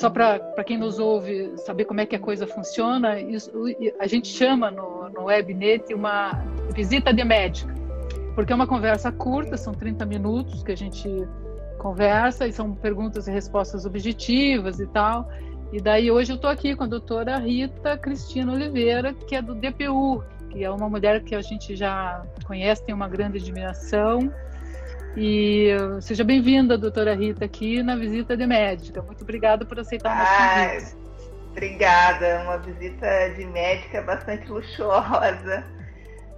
só para quem nos ouve saber como é que a coisa funciona, isso, a gente chama no, no Webnet uma visita de médica, porque é uma conversa curta, são 30 minutos que a gente conversa e são perguntas e respostas objetivas e tal. E daí hoje eu estou aqui com a doutora Rita Cristina Oliveira, que é do DPU, que é uma mulher que a gente já conhece, tem uma grande admiração e seja bem-vinda, doutora Rita, aqui na visita de médica. Muito obrigada por aceitar o nosso convite. Obrigada, uma visita de médica bastante luxuosa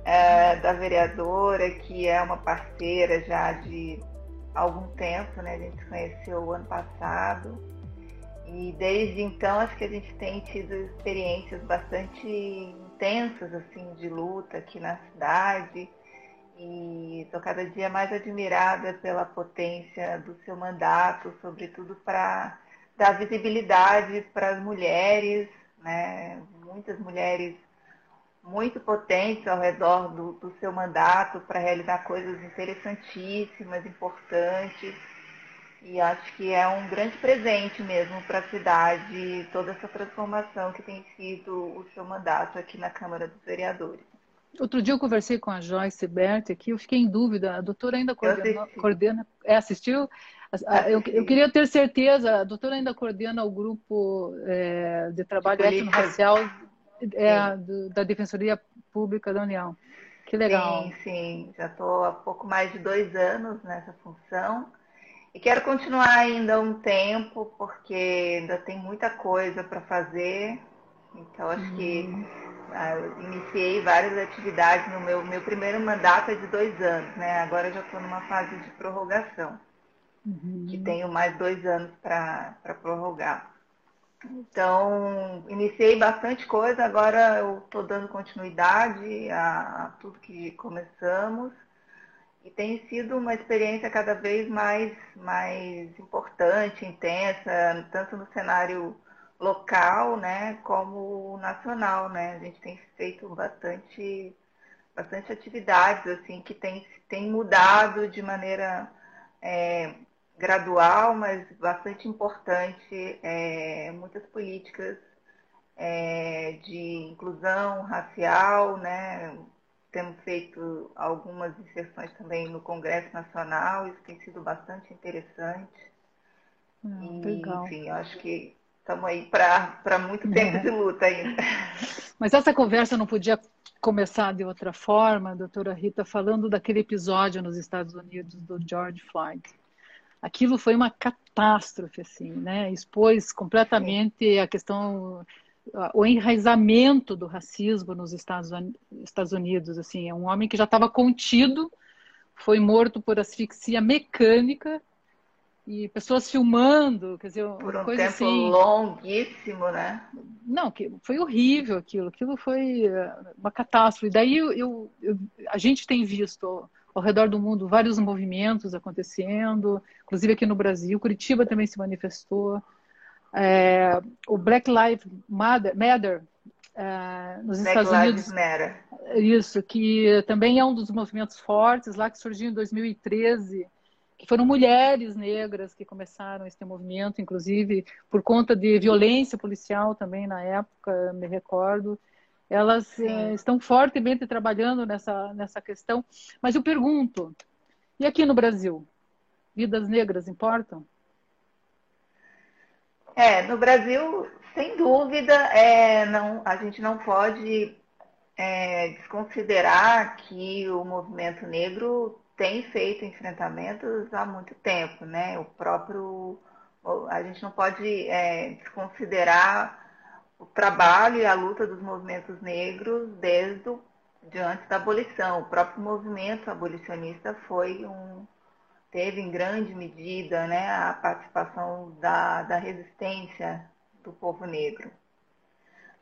é, da vereadora, que é uma parceira já de algum tempo, né? A gente se conheceu o ano passado. E desde então acho que a gente tem tido experiências bastante intensas assim de luta aqui na cidade e estou cada dia mais admirada pela potência do seu mandato, sobretudo para dar visibilidade para as mulheres, né? muitas mulheres muito potentes ao redor do, do seu mandato para realizar coisas interessantíssimas, importantes. E acho que é um grande presente mesmo para a cidade toda essa transformação que tem sido o seu mandato aqui na Câmara dos Vereadores. Outro dia eu conversei com a Joyce Berti aqui, eu fiquei em dúvida, a doutora ainda coordena, coordena é, assistiu? Eu, eu, queria ter certeza, a doutora ainda coordena o grupo é, de trabalho étnico-racial é, da Defensoria Pública da União. Que legal. Sim, sim, já estou há pouco mais de dois anos nessa função e quero continuar ainda um tempo, porque ainda tem muita coisa para fazer, então acho uhum. que ah, eu iniciei várias atividades no meu, meu primeiro mandato é de dois anos, né? Agora já estou numa fase de prorrogação, uhum. que tenho mais dois anos para prorrogar. Então, iniciei bastante coisa, agora eu estou dando continuidade a, a, tudo que começamos e tem sido uma experiência cada vez mais, mais importante, intensa, tanto no cenário local, né, como nacional, né? A gente tem feito bastante, bastante atividades assim que tem, tem mudado de maneira é, gradual, mas bastante importante, é, muitas políticas é, de inclusão racial, né? Temos feito algumas inserções também no Congresso Nacional, isso tem sido bastante interessante. Hum, e, legal. enfim, acho que estamos aí para muito tempo é. de luta ainda. Mas essa conversa não podia começar de outra forma, doutora Rita, falando daquele episódio nos Estados Unidos do George Floyd. Aquilo foi uma catástrofe, assim, né? Expôs completamente a questão, o enraizamento do racismo nos Estados Unidos, assim, é um homem que já estava contido, foi morto por asfixia mecânica e pessoas filmando, quer dizer, por um coisa tempo assim. longuíssimo, né? Não, que foi horrível aquilo, aquilo foi eh, uma catástrofe. Daí eu, eu, eu, a gente tem visto ao redor do mundo vários movimentos acontecendo, inclusive aqui no Brasil, Curitiba também se manifestou. É, o Black Lives Matter, Matter é, nos Black Estados Unidos. Matter. Isso, que também é um dos movimentos fortes lá que surgiu em 2013 que foram mulheres negras que começaram esse movimento, inclusive por conta de violência policial também na época, me recordo. Elas eh, estão fortemente trabalhando nessa, nessa questão. Mas eu pergunto, e aqui no Brasil? Vidas negras importam? É, no Brasil, sem dúvida, é, não, a gente não pode é, desconsiderar que o movimento negro tem feito enfrentamentos há muito tempo, né? O próprio a gente não pode é, desconsiderar o trabalho e a luta dos movimentos negros desde o, de antes da abolição. O próprio movimento abolicionista foi um teve em grande medida né, a participação da, da resistência do povo negro.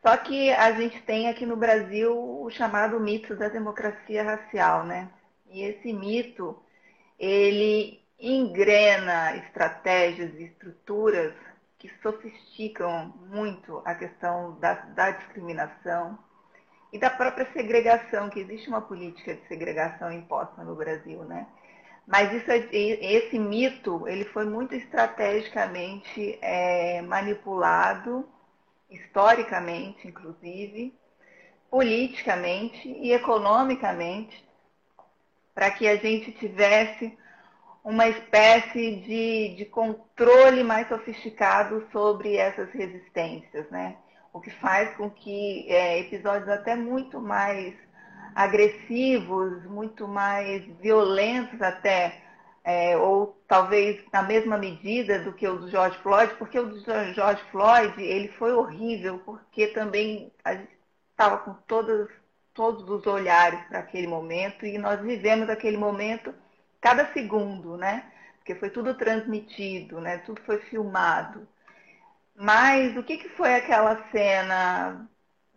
Só que a gente tem aqui no Brasil o chamado mito da democracia racial, né? E esse mito, ele engrena estratégias e estruturas que sofisticam muito a questão da, da discriminação e da própria segregação, que existe uma política de segregação imposta no Brasil, né? Mas isso, esse mito ele foi muito estrategicamente é, manipulado, historicamente, inclusive, politicamente e economicamente, para que a gente tivesse uma espécie de, de controle mais sofisticado sobre essas resistências, né? O que faz com que é, episódios até muito mais agressivos, muito mais violentos até, é, ou talvez na mesma medida do que o do George Floyd, porque o do George Floyd ele foi horrível, porque também a gente estava com todos todos os olhares para aquele momento e nós vivemos aquele momento cada segundo, né? Porque foi tudo transmitido, né? Tudo foi filmado. Mas o que, que foi aquela cena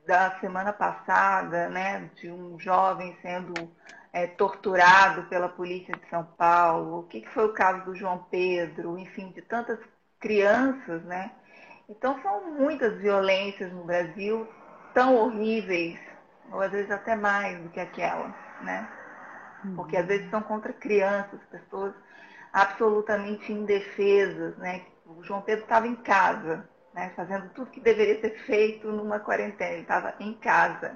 da semana passada, né? De um jovem sendo é, torturado pela polícia de São Paulo? O que, que foi o caso do João Pedro? Enfim, de tantas crianças, né? Então são muitas violências no Brasil tão horríveis, ou às vezes até mais do que aquela, né? porque às vezes são contra crianças, pessoas absolutamente indefesas, né? O João Pedro estava em casa, né? fazendo tudo que deveria ser feito numa quarentena, ele estava em casa.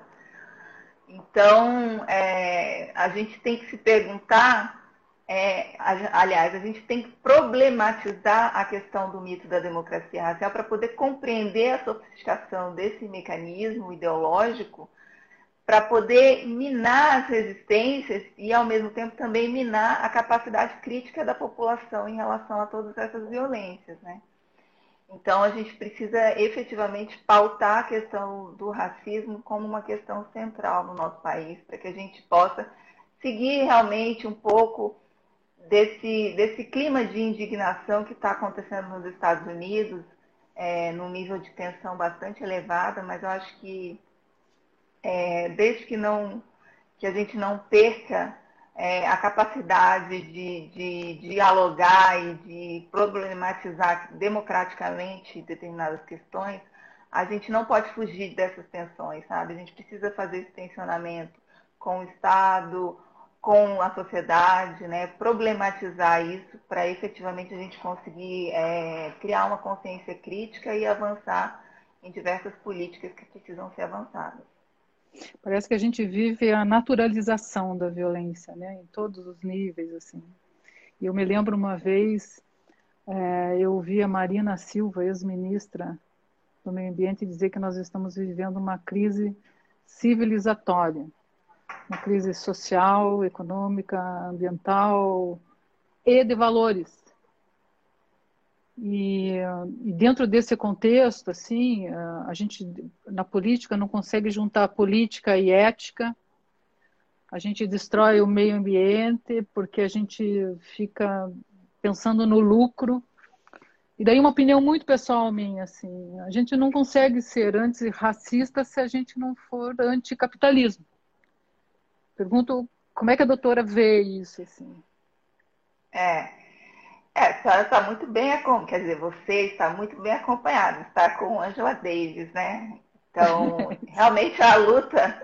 Então, é, a gente tem que se perguntar, é, aliás, a gente tem que problematizar a questão do mito da democracia racial para poder compreender a sofisticação desse mecanismo ideológico para poder minar as resistências e, ao mesmo tempo, também minar a capacidade crítica da população em relação a todas essas violências. Né? Então, a gente precisa efetivamente pautar a questão do racismo como uma questão central no nosso país, para que a gente possa seguir realmente um pouco desse, desse clima de indignação que está acontecendo nos Estados Unidos, é, num nível de tensão bastante elevada, mas eu acho que é, desde que, não, que a gente não perca é, a capacidade de, de, dialogar e de problematizar democraticamente determinadas questões, a gente não pode fugir dessas tensões, sabe? A gente precisa fazer esse tensionamento com o Estado, com a sociedade, né? problematizar isso para efetivamente a gente conseguir é, criar uma consciência crítica e avançar em diversas políticas que precisam ser avançadas. Parece que a gente vive a naturalização da violência, né? Em todos os níveis, assim. E eu me lembro uma vez, é, eu ouvi a Marina Silva, ex-ministra do Meio Ambiente, dizer que nós estamos vivendo uma crise civilizatória, uma crise social, econômica, ambiental e de valores. E, e, dentro desse contexto, assim, a gente na política não consegue juntar política e ética. A gente destrói o meio ambiente porque a gente fica pensando no lucro. E daí uma opinião muito pessoal minha, assim, a gente não consegue ser antirracista se a gente não for anticapitalismo. Pergunto como é que a doutora vê isso, assim? É, é, a senhora está muito bem, quer dizer, você está muito bem acompanhada, está com Angela Davis, né? Então, realmente a luta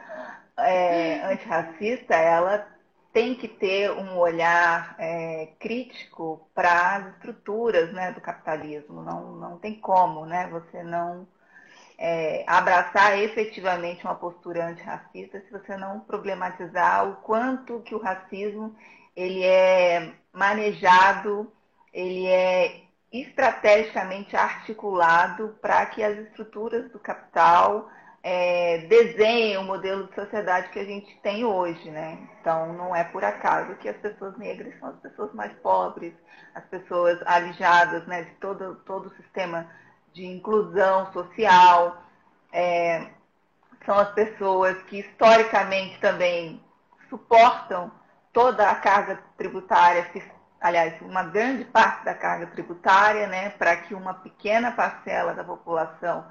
é, antirracista, ela tem que ter um olhar é, crítico para as estruturas né, do capitalismo. Não, não tem como né, você não é, abraçar efetivamente uma postura antirracista se você não problematizar o quanto que o racismo ele é manejado ele é estrategicamente articulado para que as estruturas do capital é, desenhem o modelo de sociedade que a gente tem hoje, né? Então, não é por acaso que as pessoas negras são as pessoas mais pobres, as pessoas alijadas né, de todo, todo o sistema de inclusão social, é, são as pessoas que historicamente também suportam toda a carga tributária aliás, uma grande parte da carga tributária, né, para que uma pequena parcela da população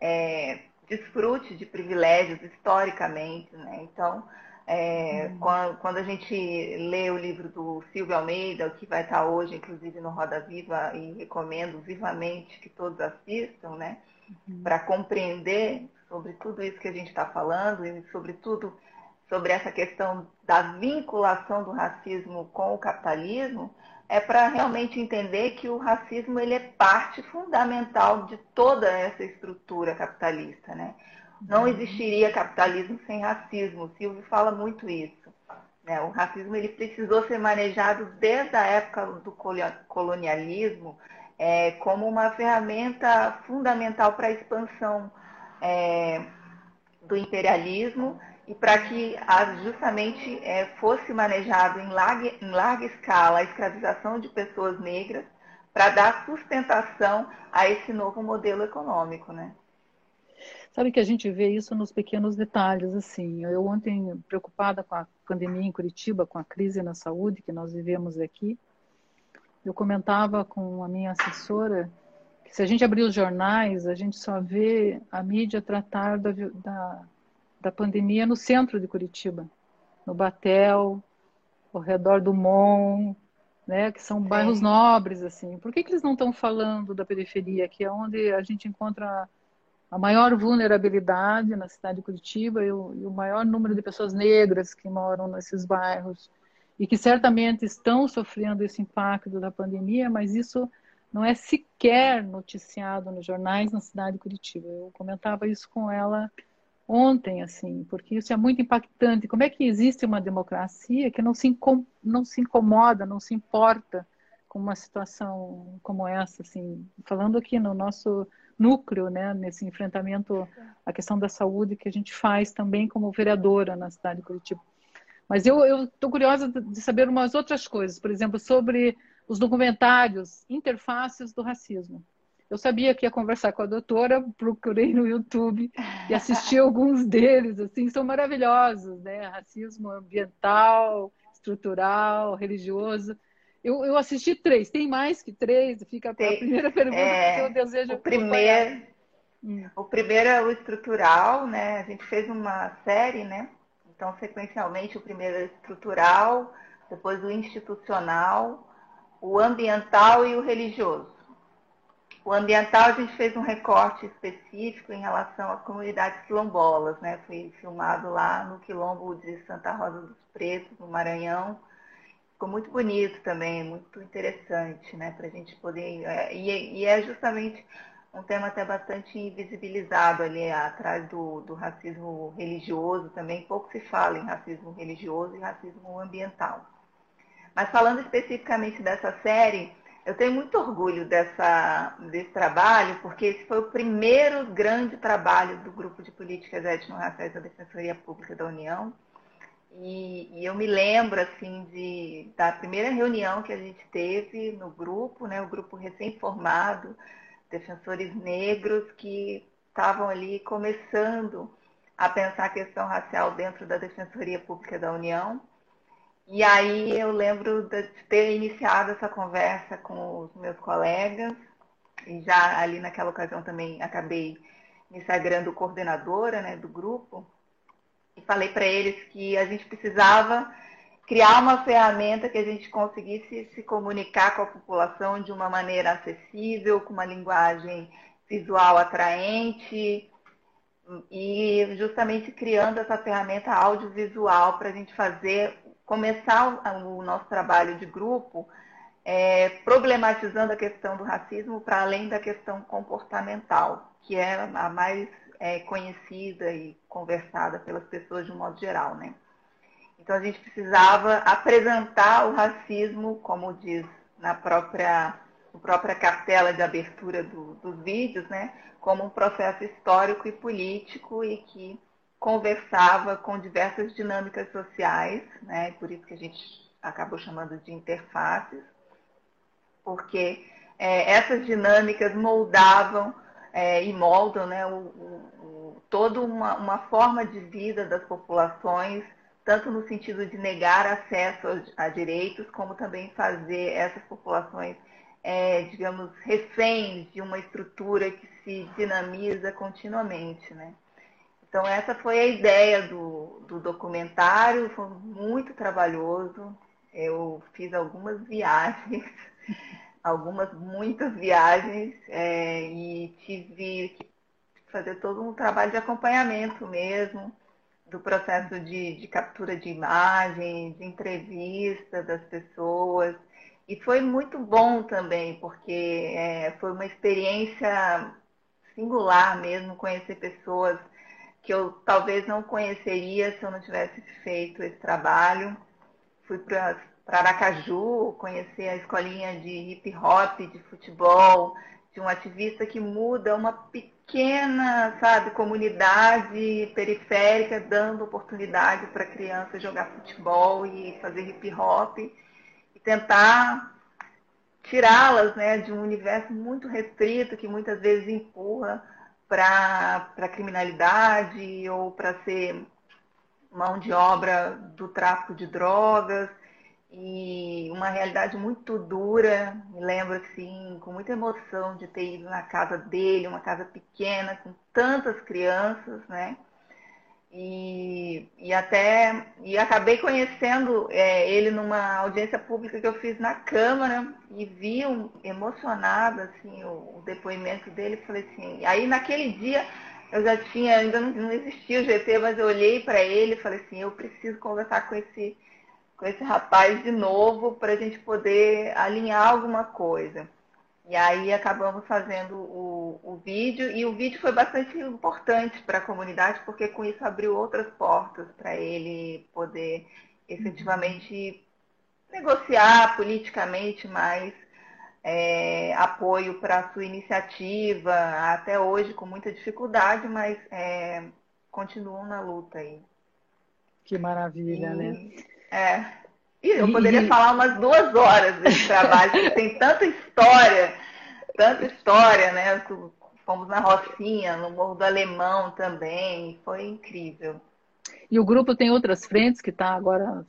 é, desfrute de privilégios historicamente. Né? Então, é, uhum. quando, quando, a gente lê o livro do Silvio Almeida, que vai estar hoje, inclusive, no Roda Viva, e recomendo vivamente que todos assistam, né, uhum. para compreender sobre tudo isso que a gente está falando e, sobretudo, sobre essa questão da vinculação do racismo com o capitalismo, é para realmente entender que o racismo ele é parte fundamental de toda essa estrutura capitalista. Né? Não uhum. existiria capitalismo sem racismo. O Silvio fala muito isso. Né? O racismo ele precisou ser manejado desde a época do colonialismo é, como uma ferramenta fundamental para a expansão é, do imperialismo e para que justamente é, fosse manejado em larga, em larga escala a escravização de pessoas negras para dar sustentação a esse novo modelo econômico, né? Sabe que a gente vê isso nos pequenos detalhes, assim. Eu ontem, preocupada com a pandemia em Curitiba, com a crise na saúde que nós vivemos aqui, eu comentava com a minha assessora que se a gente abrir os jornais, a gente só vê a mídia tratar da, da da pandemia no centro de Curitiba, no Batel, ao redor do Mon, né, que são bairros nobres assim. Por que, que eles não estão falando da periferia, que é onde a gente encontra a maior vulnerabilidade na cidade de Curitiba e o, e o maior número de pessoas negras que moram nesses bairros e que certamente estão sofrendo esse impacto da pandemia, mas isso não é sequer noticiado nos jornais na cidade de Curitiba. Eu comentava isso com ela ontem, assim, porque isso é muito impactante. Como é que existe uma democracia que não se, não se incomoda, não se importa com uma situação como essa, assim, falando aqui no nosso núcleo, né, nesse enfrentamento à questão da saúde que a gente faz também como vereadora na cidade de Curitiba. Mas eu estou curiosa de saber umas outras coisas, por exemplo, sobre os documentários Interfaces do Racismo. Eu sabia que ia conversar com a doutora, procurei no YouTube e assisti alguns deles, assim, são maravilhosos, né? Racismo ambiental, estrutural, religioso. Eu, eu assisti três, tem mais que três? Fica a primeira pergunta é, que eu desejo. O primeiro, hum. o primeiro é o estrutural, né? A gente fez uma série, né? Então, sequencialmente, o primeiro é o estrutural, depois o institucional, o ambiental e o religioso. O ambiental, a gente fez um recorte específico em relação às comunidades quilombolas, né? Foi filmado lá no quilombo de Santa Rosa dos Pretos, no Maranhão. Ficou muito bonito também, muito interessante, né? Para a gente poder. É, e, é justamente um tema até bastante invisibilizado ali atrás do, do racismo religioso também. Pouco se fala em racismo religioso e racismo ambiental. Mas falando especificamente dessa série, eu tenho muito orgulho dessa, desse trabalho, porque esse foi o primeiro grande trabalho do Grupo de Políticas Étnico-Raciais da Defensoria Pública da União. E, e, eu me lembro, assim, de, da primeira reunião que a gente teve no grupo, né, o grupo recém-formado, defensores negros que estavam ali começando a pensar a questão racial dentro da Defensoria Pública da União. E aí eu lembro de ter iniciado essa conversa com os meus colegas, e já ali naquela ocasião também acabei me sagrando coordenadora né, do grupo, e falei para eles que a gente precisava criar uma ferramenta que a gente conseguisse se comunicar com a população de uma maneira acessível, com uma linguagem visual atraente, e justamente criando essa ferramenta audiovisual para a gente fazer começar o, nosso trabalho de grupo é, problematizando a questão do racismo para além da questão comportamental, que é a mais é, conhecida e conversada pelas pessoas de um modo geral, né? Então a gente precisava apresentar o racismo, como diz na própria, na própria cartela de abertura do, dos vídeos, né? Como um processo histórico e político e que conversava com diversas dinâmicas sociais, né? por isso que a gente acabou chamando de interfaces, porque é, essas dinâmicas moldavam é, e moldam né, o, o, toda uma, uma, forma de vida das populações, tanto no sentido de negar acesso a, direitos, como também fazer essas populações, é, digamos, reféns de uma estrutura que se dinamiza continuamente. Né? Então, essa foi a ideia do, do documentário, foi muito trabalhoso. Eu fiz algumas viagens, algumas, muitas viagens, é, e tive que fazer todo um trabalho de acompanhamento mesmo, do processo de, de captura de imagens, de entrevista das pessoas. E foi muito bom também, porque é, foi uma experiência singular mesmo conhecer pessoas que eu talvez não conheceria se eu não tivesse feito esse trabalho. Fui para Aracaju conhecer a escolinha de hip hop, de futebol, de um ativista que muda uma pequena, sabe, comunidade periférica, dando oportunidade para crianças jogar futebol e fazer hip hop e tentar tirá-las né, de um universo muito restrito que muitas vezes empurra para a criminalidade ou para ser mão de obra do tráfico de drogas e uma realidade muito dura. Me lembro assim, com muita emoção de ter ido na casa dele, uma casa pequena, com tantas crianças, né? E, e até e acabei conhecendo é, ele numa audiência pública que eu fiz na Câmara e vi um, emocionada assim, o, o, depoimento dele. Falei assim, aí naquele dia eu já tinha, ainda não, não existia o GT, mas eu olhei para ele e falei assim, eu preciso conversar com esse com esse rapaz de novo para a gente poder alinhar alguma coisa. E aí acabamos fazendo o, o vídeo, e o vídeo foi bastante importante para a comunidade, porque com isso abriu outras portas para ele poder efetivamente negociar politicamente mais é, apoio para a sua iniciativa, até hoje com muita dificuldade, mas é, continuam na luta aí. Que maravilha, e, né? É. E eu poderia e... falar umas duas horas desse trabalho, porque tem tanta história, tanta história, né? Fomos na Rocinha, no Morro do Alemão também, foi incrível. E o grupo tem outras frentes que está agora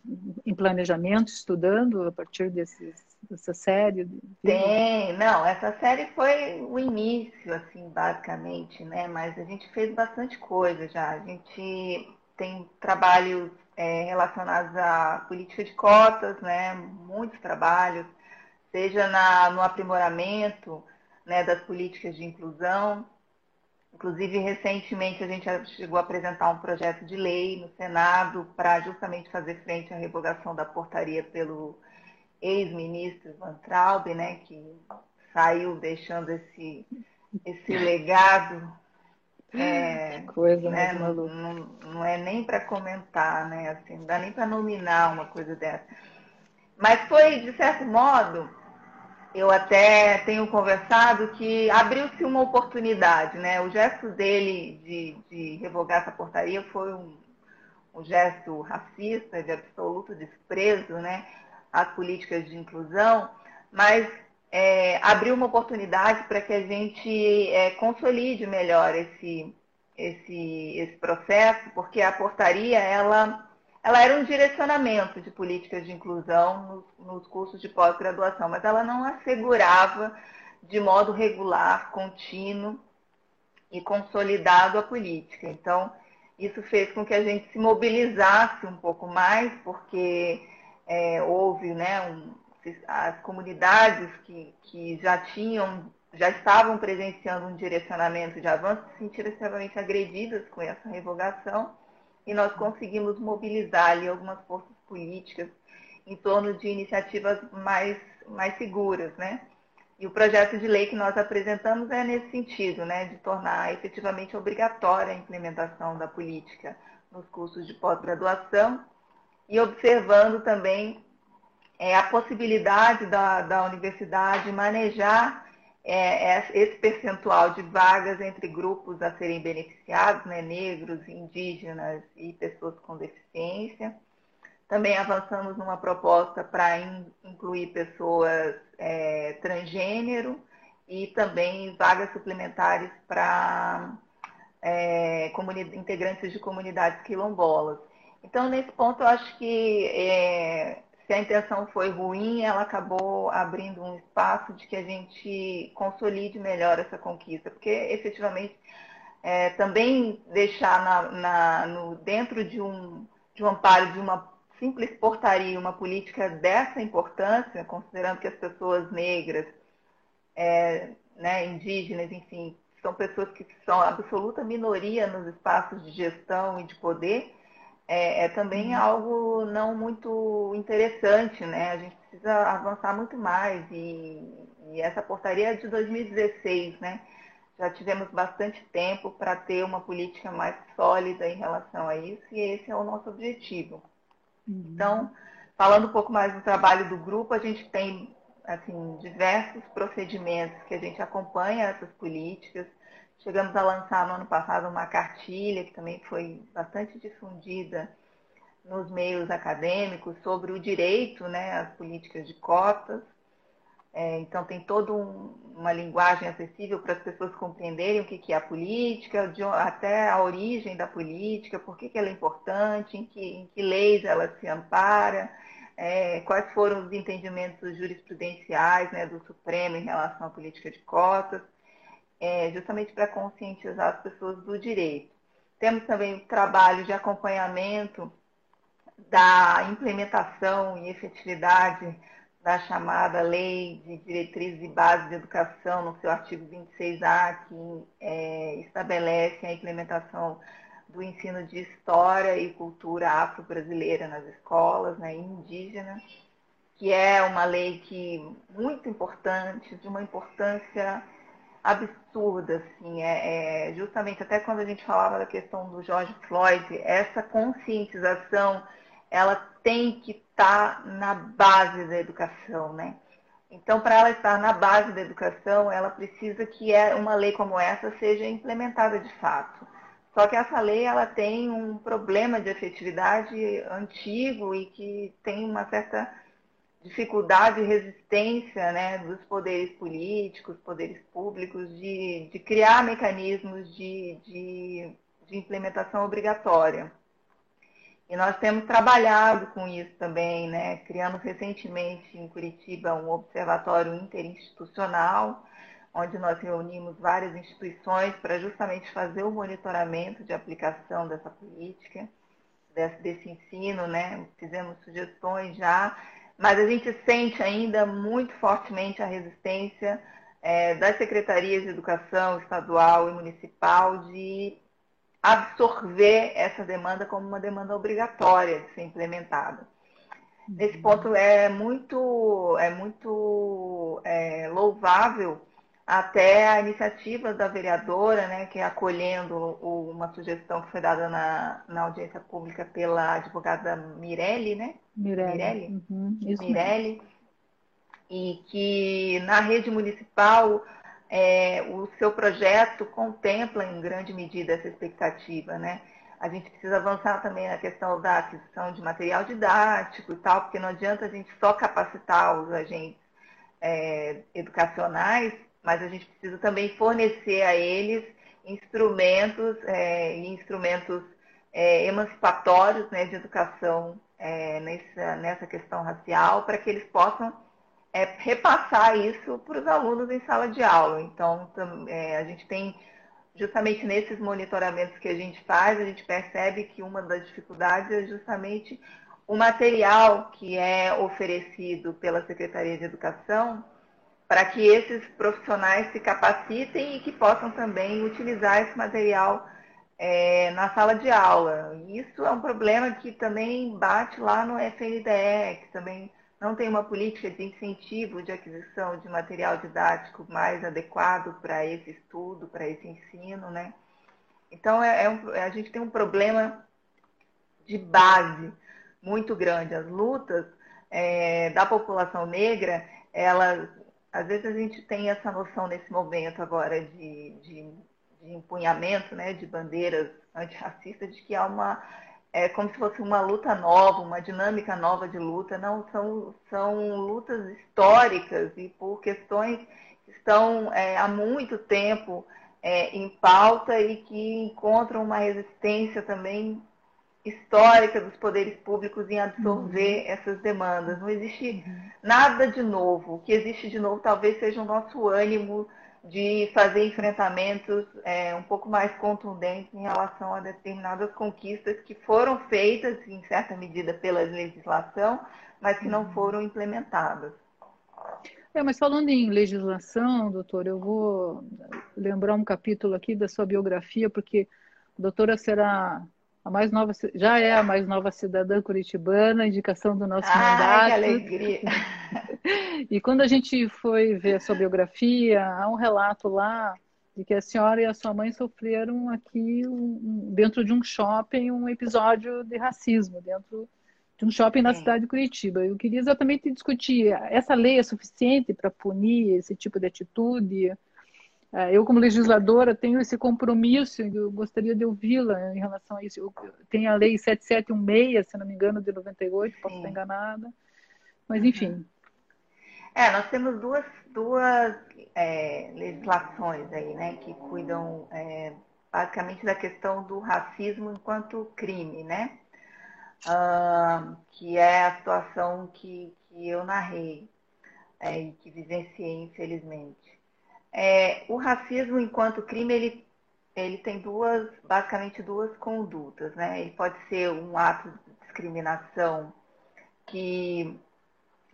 em planejamento, estudando a partir desses, dessa série? Tem, não, essa série foi o início, assim, basicamente, né? Mas a gente fez bastante coisa já. A gente tem trabalhos é, relacionados à política de cotas, né, muitos trabalhos, seja na, no aprimoramento né, das políticas de inclusão. Inclusive, recentemente, a gente chegou a apresentar um projeto de lei no Senado para justamente fazer frente à revogação da portaria pelo ex-ministro Van Traub, né, que saiu deixando esse, esse legado é, coisa né, não, não, não, é nem para comentar, né? Assim, não dá nem para nominar uma coisa dessa. Mas foi, de certo modo, eu até tenho conversado que abriu-se uma oportunidade, né? O gesto dele de, de revogar essa portaria foi um, um gesto racista, de absoluto desprezo, né? Às políticas de inclusão, mas é, abrir uma oportunidade para que a gente é, consolide melhor esse, esse, esse processo, porque a portaria ela, ela era um direcionamento de políticas de inclusão nos, nos cursos de pós-graduação, mas ela não assegurava de modo regular, contínuo e consolidado a política. Então, isso fez com que a gente se mobilizasse um pouco mais, porque é, houve né, um, as comunidades que, que já tinham, já estavam presenciando um direcionamento de avanço se sentiram extremamente agredidas com essa revogação e nós conseguimos mobilizar ali algumas forças políticas em torno de iniciativas mais, mais seguras, né? E o projeto de lei que nós apresentamos é nesse sentido, né, de tornar efetivamente obrigatória a implementação da política nos cursos de pós-graduação e observando também é, a possibilidade da, da universidade manejar é, é, esse percentual de vagas entre grupos a serem beneficiados, né, negros, indígenas e pessoas com deficiência. Também avançamos numa proposta para in, incluir pessoas é, transgênero e também vagas suplementares para é, integrantes de comunidades quilombolas. Então, nesse ponto, eu acho que é, se a intenção foi ruim, ela acabou abrindo um espaço de que a gente consolide melhor essa conquista, porque efetivamente é, também deixar na, na, no, dentro de um, de um amparo de uma simples portaria, uma política dessa importância, considerando que as pessoas negras, é, né, indígenas, enfim, são pessoas que são absoluta minoria nos espaços de gestão e de poder, é, é também uhum. algo não muito interessante, né? A gente precisa avançar muito mais e, e essa portaria é de 2016, né? Já tivemos bastante tempo para ter uma política mais sólida em relação a isso e esse é o nosso objetivo. Uhum. Então, falando um pouco mais do trabalho do grupo, a gente tem assim diversos procedimentos que a gente acompanha essas políticas. Chegamos a lançar no ano passado uma cartilha que também foi bastante difundida nos meios acadêmicos sobre o direito né, às políticas de cotas. É, então, tem toda um, uma linguagem acessível para as pessoas compreenderem o que, que é a política, de, até a origem da política, por que, que ela é importante, em que, em que leis ela se ampara, é, quais foram os entendimentos jurisprudenciais né, do Supremo em relação à política de cotas, é, justamente para conscientizar as pessoas do direito. Temos também o trabalho de acompanhamento da implementação e efetividade da chamada Lei de Diretrizes e Bases de Educação, no seu artigo 26A, que é, estabelece a implementação do ensino de história e cultura afro-brasileira nas escolas, né, indígenas, que é uma lei que muito importante, de uma importância absurda, assim, é, é, justamente até quando a gente falava da questão do George Floyd, essa conscientização, ela tem que estar tá na base da educação, né? Então, para ela estar na base da educação, ela precisa que é, uma lei como essa seja implementada de fato. Só que essa lei ela tem um problema de efetividade antigo e que tem uma certa dificuldade e resistência né, dos poderes políticos, poderes públicos, de, de criar mecanismos de, de, de implementação obrigatória. E nós temos trabalhado com isso também, né? Criamos recentemente em Curitiba um observatório interinstitucional, onde nós reunimos várias instituições para justamente fazer o monitoramento de aplicação dessa política, desse, desse ensino, né? Fizemos sugestões já, mas a gente sente ainda muito fortemente a resistência é, das secretarias de educação estadual e municipal de absorver essa demanda como uma demanda obrigatória de ser implementada. Nesse ponto é muito, é muito é, louvável até a iniciativa da vereadora, né, que é acolhendo uma sugestão que foi dada na, na audiência pública pela advogada Mirelle, né? Mirelle. Mirelle, uhum, Mirelle e que na rede municipal é, o seu projeto contempla em grande medida essa expectativa, né? A gente precisa avançar também na questão da aquisição de material didático e tal, porque não adianta a gente só capacitar os agentes é, educacionais, mas a gente precisa também fornecer a eles instrumentos é, instrumentos é, emancipatórios né, de educação é, nessa, nessa questão racial, para que eles possam é, repassar isso para os alunos em sala de aula. Então, é, a gente tem, justamente nesses monitoramentos que a gente faz, a gente percebe que uma das dificuldades é justamente o material que é oferecido pela Secretaria de Educação para que esses profissionais se capacitem e que possam também utilizar esse material é, na sala de aula. Isso é um problema que também bate lá no FNDE, que também não tem uma política de incentivo de aquisição de material didático mais adequado para esse estudo, para esse ensino, né? Então, é, é um, a gente tem um problema de base muito grande. As lutas é, da população negra, elas, às vezes a gente tem essa noção nesse momento agora de, de, de empunhamento né, de bandeiras antirracistas, de que há uma é como se fosse uma luta nova, uma dinâmica nova de luta. Não, são, são lutas históricas e por questões que estão é, há muito tempo é, em pauta e que encontram uma resistência também histórica dos poderes públicos em absorver uhum. essas demandas. Não existe uhum. nada de novo. O que existe de novo talvez seja o nosso ânimo de fazer enfrentamentos é, um pouco mais contundentes em relação a determinadas conquistas que foram feitas, em certa medida, pela legislação, mas que não uhum. foram implementadas. É, mas falando em legislação, doutor, eu vou lembrar um capítulo aqui da sua biografia, porque a doutora será a mais nova, já é a mais nova cidadã curitibana, indicação do nosso Ai, mandato. Que alegria! e quando a gente foi ver a sua biografia, há um relato lá de que a senhora e a sua mãe sofreram aqui, um, dentro de um shopping, um episódio de racismo, dentro de um shopping na cidade de Curitiba. Eu queria exatamente discutir, essa lei é suficiente para punir esse tipo de atitude? É, eu, como legisladora, tenho esse compromisso, eu gostaria de ouvi-la em relação a isso. Eu, tem a lei 7716, se não me engano, de 98, posso Sim. estar enganada. Mas, enfim. Uhum. É, nós temos duas, duas é, legislações aí, né, que cuidam é, basicamente da questão do racismo enquanto crime, né? Uh, que é a situação que, que eu narrei é, e que vivenciei, infelizmente. É, o racismo enquanto crime, ele, ele tem duas, basicamente duas condutas, né? Ele pode ser um ato de discriminação que,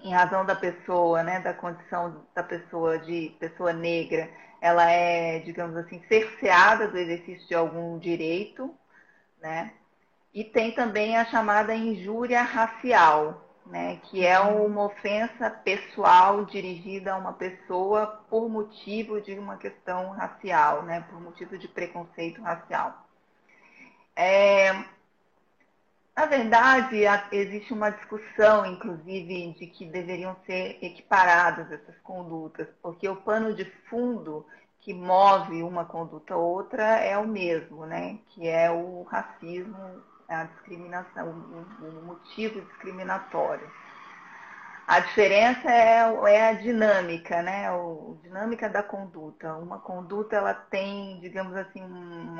em razão da pessoa, né, da condição da pessoa de pessoa negra, ela é, digamos assim, cerceada do exercício de algum direito, né? E tem também a chamada injúria racial, né, que é uma ofensa pessoal dirigida a uma pessoa por motivo de uma questão racial, né, por motivo de preconceito racial. É, na verdade, existe uma discussão, inclusive, de que deveriam ser equiparadas essas condutas, porque o pano de fundo que move uma conduta ou outra é o mesmo, né? que é o racismo a discriminação, o, motivo discriminatório. A diferença é, é, a dinâmica, né? O, dinâmica da conduta. Uma conduta ela tem, digamos assim, um,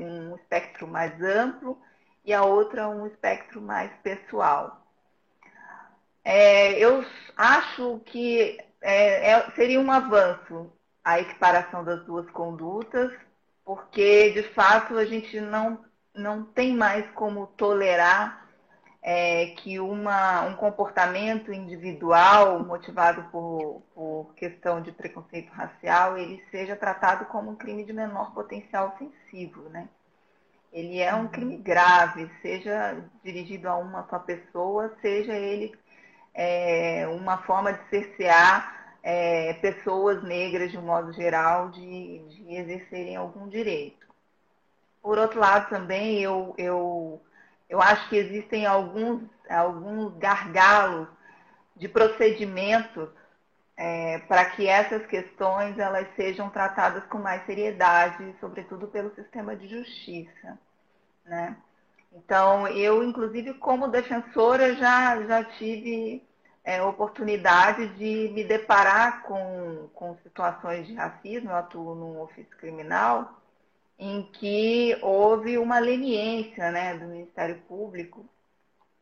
um espectro mais amplo e a outra um espectro mais pessoal. É, eu acho que é, é, seria um avanço a equiparação das duas condutas, porque de fato a gente não não tem mais como tolerar é, que uma, um comportamento individual motivado por, por questão de preconceito racial ele seja tratado como um crime de menor potencial ofensivo, né? Ele é um crime grave, seja dirigido a uma só pessoa, seja ele é, uma forma de cercear é, pessoas negras, de um modo geral, de, de exercerem algum direito. Por outro lado, também eu, eu, eu acho que existem alguns, alguns gargalos de procedimentos é, para que essas questões elas sejam tratadas com mais seriedade, sobretudo pelo sistema de justiça. Né? Então, eu, inclusive, como defensora, já, já tive é, oportunidade de me deparar com, com situações de racismo, eu atuo num ofício criminal, em que houve uma leniência né, do Ministério Público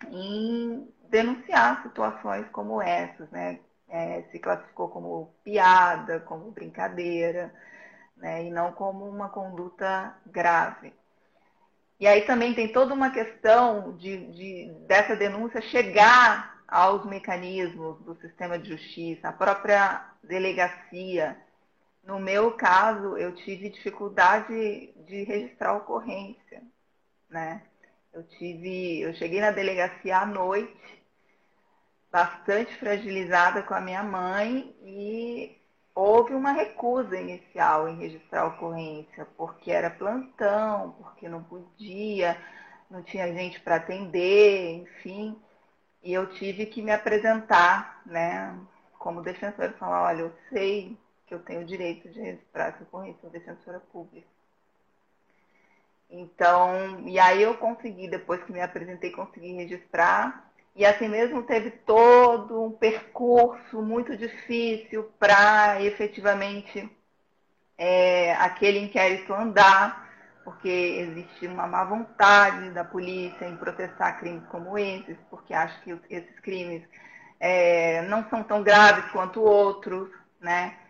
em denunciar situações como essas, né? É, se classificou como piada, como brincadeira, né, e não como uma conduta grave. E aí também tem toda uma questão de, de, dessa denúncia chegar aos mecanismos do sistema de justiça, a própria delegacia no meu caso, eu tive dificuldade de registrar ocorrência, né? Eu tive, eu cheguei na delegacia à noite, bastante fragilizada com a minha mãe e houve uma recusa inicial em registrar ocorrência, porque era plantão, porque não podia, não tinha gente para atender, enfim. E eu tive que me apresentar, né, como defensora, falar, olha, eu sei que eu tenho o direito de registrar essa ocorrência, sou defensora pública. Então, e aí eu consegui, depois que me apresentei, consegui registrar. E assim mesmo teve todo um percurso muito difícil para efetivamente é, aquele inquérito andar, porque existe uma má vontade da polícia em protestar crimes como esses, porque acha que esses crimes é, não são tão graves quanto outros, né?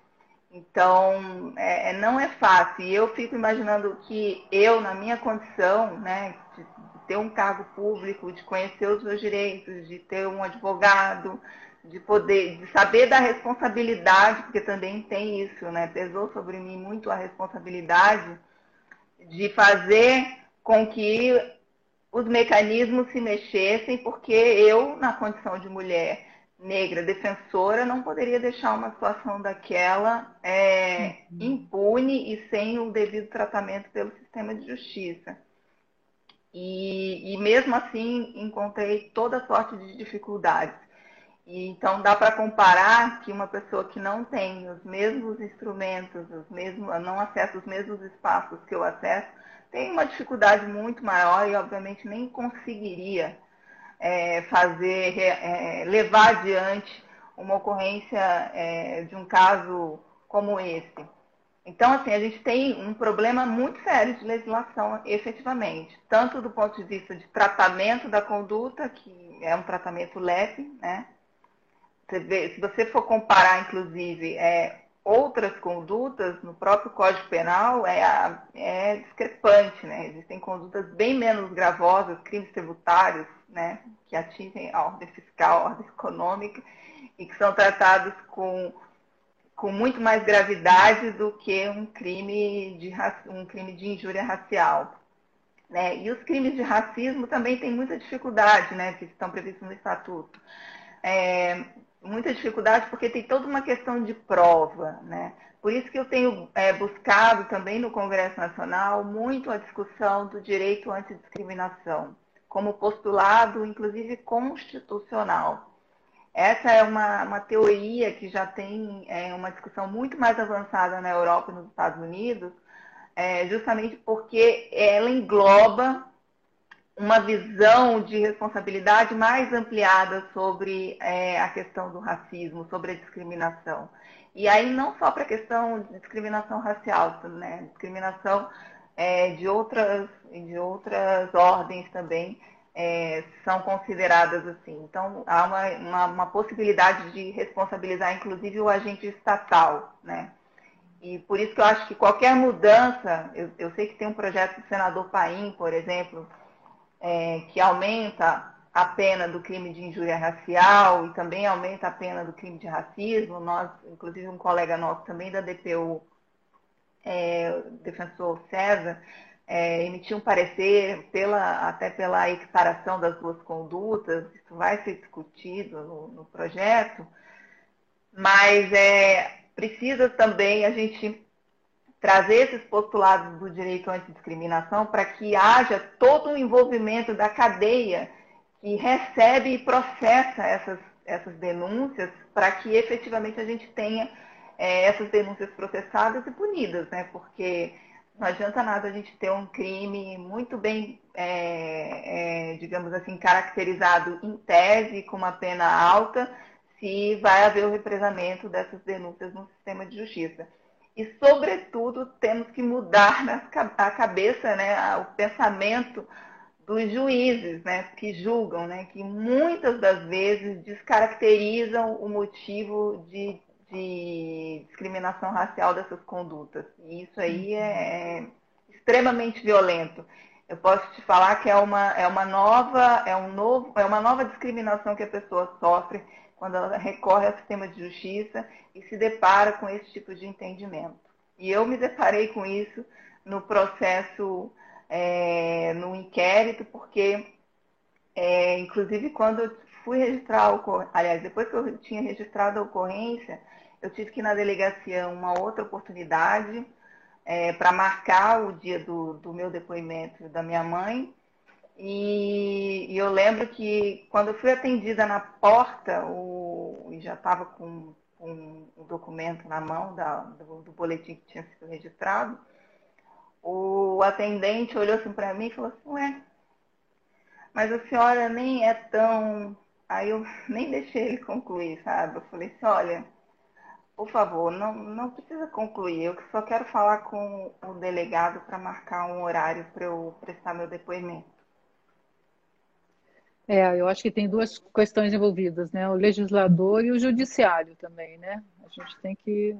Então, é, é, não é fácil. E eu fico imaginando que eu, na minha condição, né, de, ter um cargo público, de conhecer os meus direitos, de ter um advogado, de poder, de saber da responsabilidade, porque também tem isso, né? Pesou sobre mim muito a responsabilidade de fazer com que os mecanismos se mexessem, porque eu, na condição de mulher negra defensora, não poderia deixar uma situação daquela é, uhum. impune e sem o devido tratamento pelo sistema de justiça. E, e mesmo assim encontrei toda sorte de dificuldades. E, então dá para comparar que uma pessoa que não tem os mesmos instrumentos, os mesmos, não acessa os mesmos espaços que eu acesso, tem uma dificuldade muito maior e obviamente nem conseguiria é, fazer, é, levar adiante uma ocorrência é, de um caso como esse. Então, assim, a gente tem um problema muito sério de legislação, efetivamente, tanto do ponto de vista de tratamento da conduta, que é um tratamento leve, né? Você vê, se você for comparar, inclusive, é, outras condutas no próprio Código Penal, é, é discrepante, né? Existem condutas bem menos gravosas, crimes tributários, né? Que atingem a ordem fiscal, a ordem econômica, e que são tratados com com muito mais gravidade do que um crime de, um crime de injúria racial. Né? E os crimes de racismo também têm muita dificuldade, né, que estão previstos no Estatuto. É, muita dificuldade porque tem toda uma questão de prova. Né? Por isso que eu tenho é, buscado também no Congresso Nacional muito a discussão do direito à antidiscriminação, como postulado, inclusive, constitucional. Essa é uma, uma teoria que já tem é, uma discussão muito mais avançada na Europa e nos Estados Unidos, é, justamente porque ela engloba uma visão de responsabilidade mais ampliada sobre é, a questão do racismo, sobre a discriminação. E aí não só para a questão de discriminação racial, né? discriminação é, de, outras, de outras ordens também, é, são consideradas assim. Então, há uma, uma, uma, possibilidade de responsabilizar, inclusive, o agente estatal, né? E por isso que eu acho que qualquer mudança, eu, eu sei que tem um projeto do senador Paim, por exemplo, é, que aumenta a pena do crime de injúria racial e também aumenta a pena do crime de racismo. Nós, inclusive um colega nosso também da DPU, é, defensor César, é, emitir um parecer pela, até pela equiparação das duas condutas, isso vai ser discutido no, no projeto, mas é, precisa também a gente trazer esses postulados do direito à antidiscriminação para que haja todo o envolvimento da cadeia que recebe e processa essas, essas denúncias para que efetivamente a gente tenha é, essas denúncias processadas e punidas, né? Porque não adianta nada a gente ter um crime muito bem, é, é, digamos assim, caracterizado em tese, com uma pena alta, se vai haver o represamento dessas denúncias no sistema de justiça. E, sobretudo, temos que mudar a cabeça, né, o pensamento dos juízes, né, que julgam, né, que muitas das vezes descaracterizam o motivo de de discriminação racial dessas condutas. E isso aí uhum. é extremamente violento. Eu posso te falar que é uma, é uma nova, é um novo, é uma nova discriminação que a pessoa sofre quando ela recorre ao sistema de justiça e se depara com esse tipo de entendimento. E eu me deparei com isso no processo, é, no inquérito, porque, é, inclusive, quando eu fui registrar, aliás, depois que eu tinha registrado a ocorrência, eu tive que ir na delegacia uma outra oportunidade é, para marcar o dia do, do, meu depoimento da minha mãe. E, e, eu lembro que quando eu fui atendida na porta, o, e já estava com, com o documento na mão da, do, do boletim que tinha sido registrado, o atendente olhou assim para mim e falou assim, ué, mas a senhora nem é tão. Aí eu nem deixei ele concluir, sabe? Eu falei assim, olha, por favor, não, não precisa concluir. Eu só quero falar com o delegado para marcar um horário para eu prestar meu depoimento. É, eu acho que tem duas questões envolvidas, né? O legislador e o judiciário também, né? A gente tem que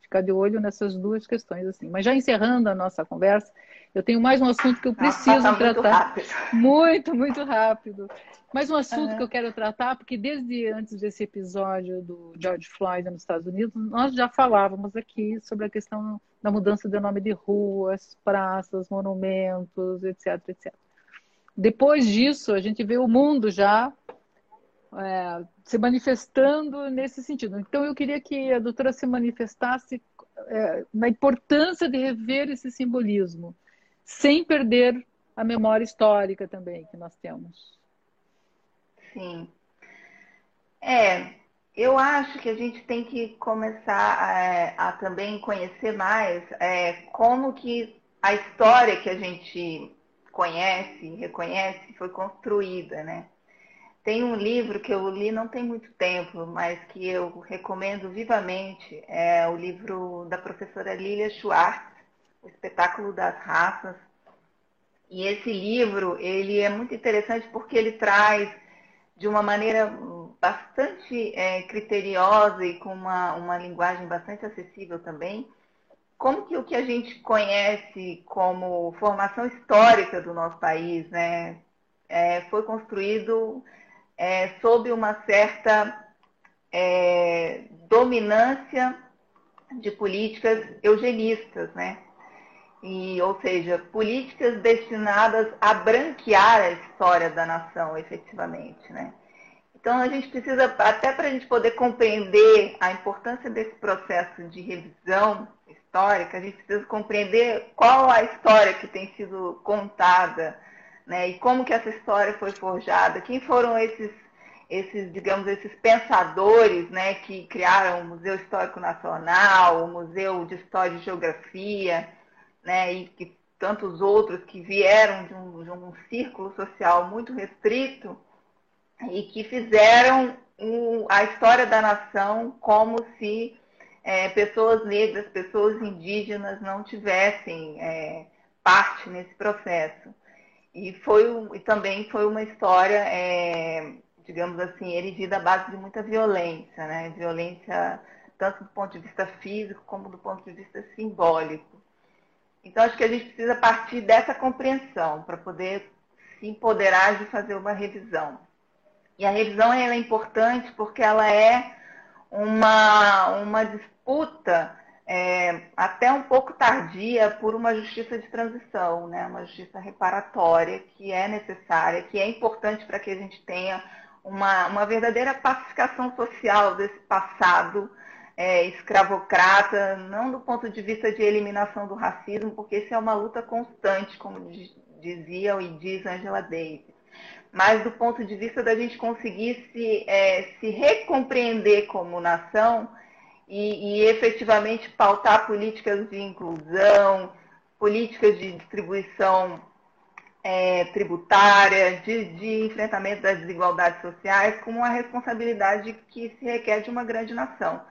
ficar de olho nessas duas questões, assim. Mas já encerrando a nossa conversa, eu tenho mais um assunto que eu preciso Nossa, tratar. Muito, muito, muito rápido. Mas um assunto uhum. que eu quero tratar, porque desde antes desse episódio do George Floyd nos Estados Unidos, nós já falávamos aqui sobre a questão da mudança de nome de ruas, praças, monumentos, etc, etc. depois disso, a gente vê o mundo já é, se manifestando nesse sentido. Então, eu queria que a doutora se manifestasse é, na importância de rever esse simbolismo, sem perder a memória histórica também que nós temos. Sim. É, eu acho que a gente tem que começar a, a também conhecer mais é, como que a história que a gente conhece, reconhece, foi construída, né? Tem um livro que eu li não tem muito tempo, mas que eu recomendo vivamente, é o livro da professora Lilia Schwartz, O Espetáculo das Raças. E esse livro, ele é muito interessante porque ele traz de uma maneira bastante é, criteriosa e com uma, uma linguagem bastante acessível também, como que o que a gente conhece como formação histórica do nosso país, né, é, foi construído é, sob uma certa é, dominância de políticas eugenistas, né? E, ou seja, políticas destinadas a branquear a história da nação, efetivamente, né? Então a gente precisa, até para a gente poder compreender a importância desse processo de revisão histórica, a gente precisa compreender qual a história que tem sido contada né? E como que essa história foi forjada? Quem foram esses, esses digamos, esses pensadores, né, que criaram o Museu Histórico Nacional, o Museu de História e Geografia, né, e que tantos outros que vieram de um, de um círculo social muito restrito e que fizeram a história da nação como se é, pessoas negras, pessoas indígenas não tivessem é, parte nesse processo. E, foi, e também foi uma história, é, digamos assim, erigida à base de muita violência, né? Violência tanto do ponto de vista físico como do ponto de vista simbólico. Então, acho que a gente precisa partir dessa compreensão para poder se empoderar de fazer uma revisão. E a revisão é importante porque ela é uma, uma disputa é, até um pouco tardia por uma justiça de transição, né? uma justiça reparatória que é necessária, que é importante para que a gente tenha uma, uma verdadeira pacificação social desse passado é, escravocrata, não do ponto de vista de eliminação do racismo, porque isso é uma luta constante, como dizia e diz Angela Davis, mas do ponto de vista da gente conseguir se, é, se recompreender como nação e, e efetivamente pautar políticas de inclusão, políticas de distribuição é, tributária, de, de, enfrentamento das desigualdades sociais, como uma responsabilidade que se requer de uma grande nação.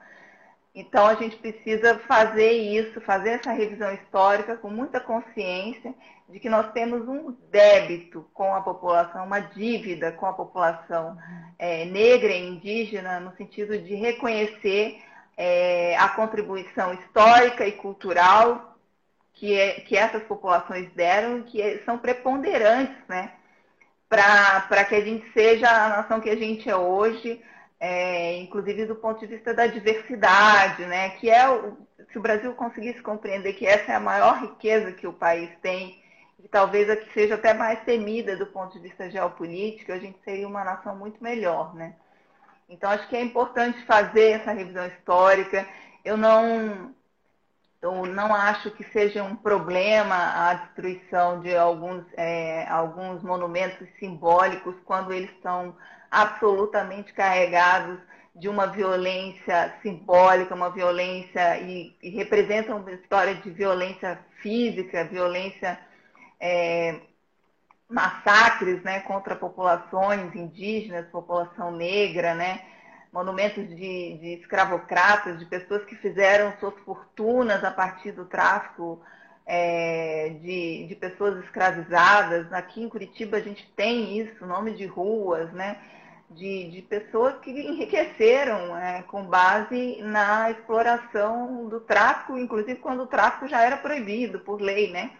Então, a gente precisa fazer isso, fazer essa revisão histórica com muita consciência de que nós temos um débito com a população, uma dívida com a população é, negra e indígena, no sentido de reconhecer é, a contribuição histórica e cultural que, é, que essas populações deram, que é, são preponderantes né, para que a gente seja a nação que a gente é hoje, é, inclusive do ponto de vista da diversidade, né, que é o, se o Brasil conseguisse compreender que essa é a maior riqueza que o país tem, e talvez a que seja até mais temida do ponto de vista geopolítico, a gente seria uma nação muito melhor, né? Então, acho que é importante fazer essa revisão histórica. Eu não, eu não acho que seja um problema a destruição de alguns, é, alguns monumentos simbólicos quando eles são absolutamente carregados de uma violência simbólica, uma violência e, e representam uma história de violência física, violência é, massacres né, contra populações indígenas, população negra, né, monumentos de, de escravocratas, de pessoas que fizeram suas fortunas a partir do tráfico é, de, de pessoas escravizadas. Aqui em Curitiba a gente tem isso, nome de ruas, né? De, de, pessoas que enriqueceram é, com base na exploração do tráfico, inclusive quando o tráfico já era proibido por lei, né?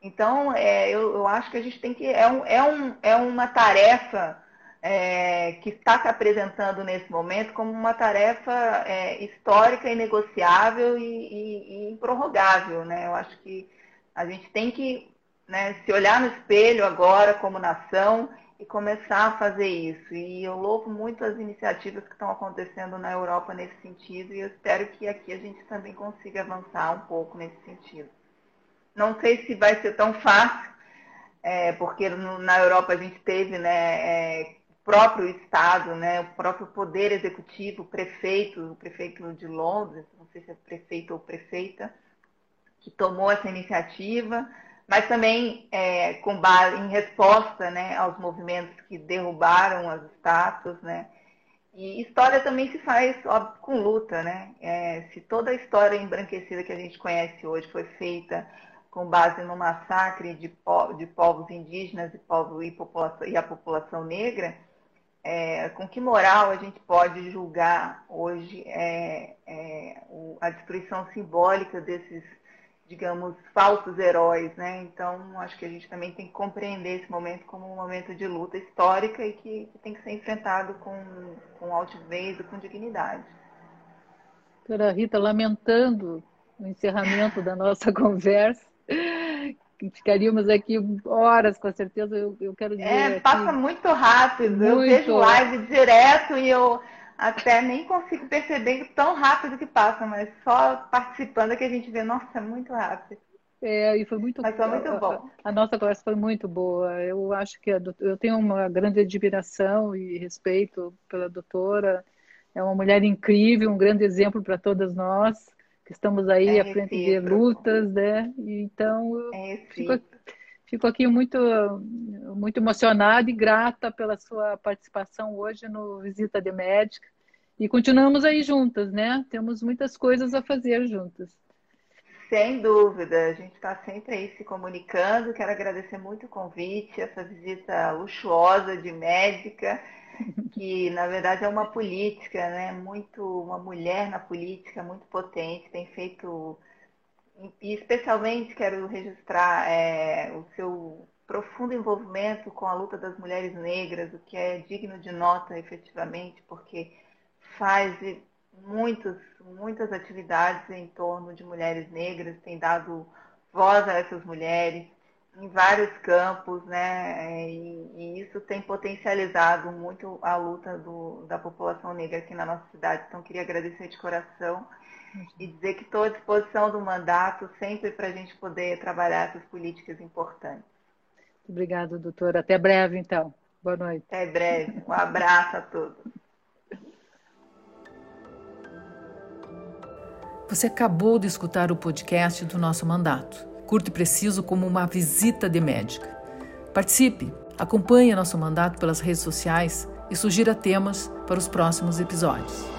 Então, é, eu, eu, acho que a gente tem que. É, um, é, um, é uma tarefa é, que está se apresentando nesse momento como uma tarefa é, histórica, inegociável e, e, e, improrrogável. Né? Eu acho que a gente tem que né, se olhar no espelho agora como nação e começar a fazer isso. E eu louvo muito as iniciativas que estão acontecendo na Europa nesse sentido e eu espero que aqui a gente também consiga avançar um pouco nesse sentido. Não sei se vai ser tão fácil, é, porque no, na Europa a gente teve né, é, próprio Estado, né, o próprio poder executivo, o prefeito, o prefeito de Londres, não sei se é prefeito ou prefeita, que tomou essa iniciativa, mas também é, com base em resposta né, aos movimentos que derrubaram as estátuas, né? E história também se faz óbvio, com luta, né? É, se toda a história embranquecida que a gente conhece hoje foi feita com base no massacre de, de povos indígenas e, povo, e, população, e a população negra, é, com que moral a gente pode julgar hoje é, é, o, a destruição simbólica desses, digamos, falsos heróis, né? Então, acho que a gente também tem que compreender esse momento como um momento de luta histórica e que, tem que ser enfrentado com, com altivez e com dignidade. Doutora Rita, lamentando o encerramento da nossa conversa, ficaríamos aqui horas, com certeza. Eu, eu quero dizer. É, aqui, passa muito rápido. Muito... Eu vejo live direto e eu até nem consigo perceber tão rápido que passa, mas só participando é que a gente vê, nossa, é muito rápido. É, e foi muito Mas foi muito bom. A, a, nossa conversa foi muito boa. Eu acho que a, eu tenho uma grande admiração e respeito pela doutora. É uma mulher incrível, um grande exemplo para todas nós que estamos aí é à frente de lutas, né? Então, eu é fico, fico, aqui muito, muito emocionada e grata pela sua participação hoje no Visita de Médica. E continuamos aí juntas, né? Temos muitas coisas a fazer juntas. Sem dúvida, a gente está sempre aí se comunicando. Quero agradecer muito o convite, essa visita luxuosa de médica que na verdade é uma política, né? Muito uma mulher na política muito potente, tem feito e especialmente quero registrar é, o seu profundo envolvimento com a luta das mulheres negras, o que é digno de nota efetivamente, porque faz muitos, muitas atividades em torno de mulheres negras, tem dado voz a essas mulheres, em vários campos, né? E, e, isso tem potencializado muito a luta do, da população negra aqui na nossa cidade. Então, queria agradecer de coração e dizer que estou à disposição do mandato sempre para a gente poder trabalhar essas políticas importantes. Obrigada, doutora. Até breve, então. Boa noite. Até breve. Um abraço a todos. Você acabou de escutar o podcast do nosso mandato curto e preciso como uma visita de médica. Participe, acompanhe nosso mandato pelas redes sociais e sugira temas para os próximos episódios.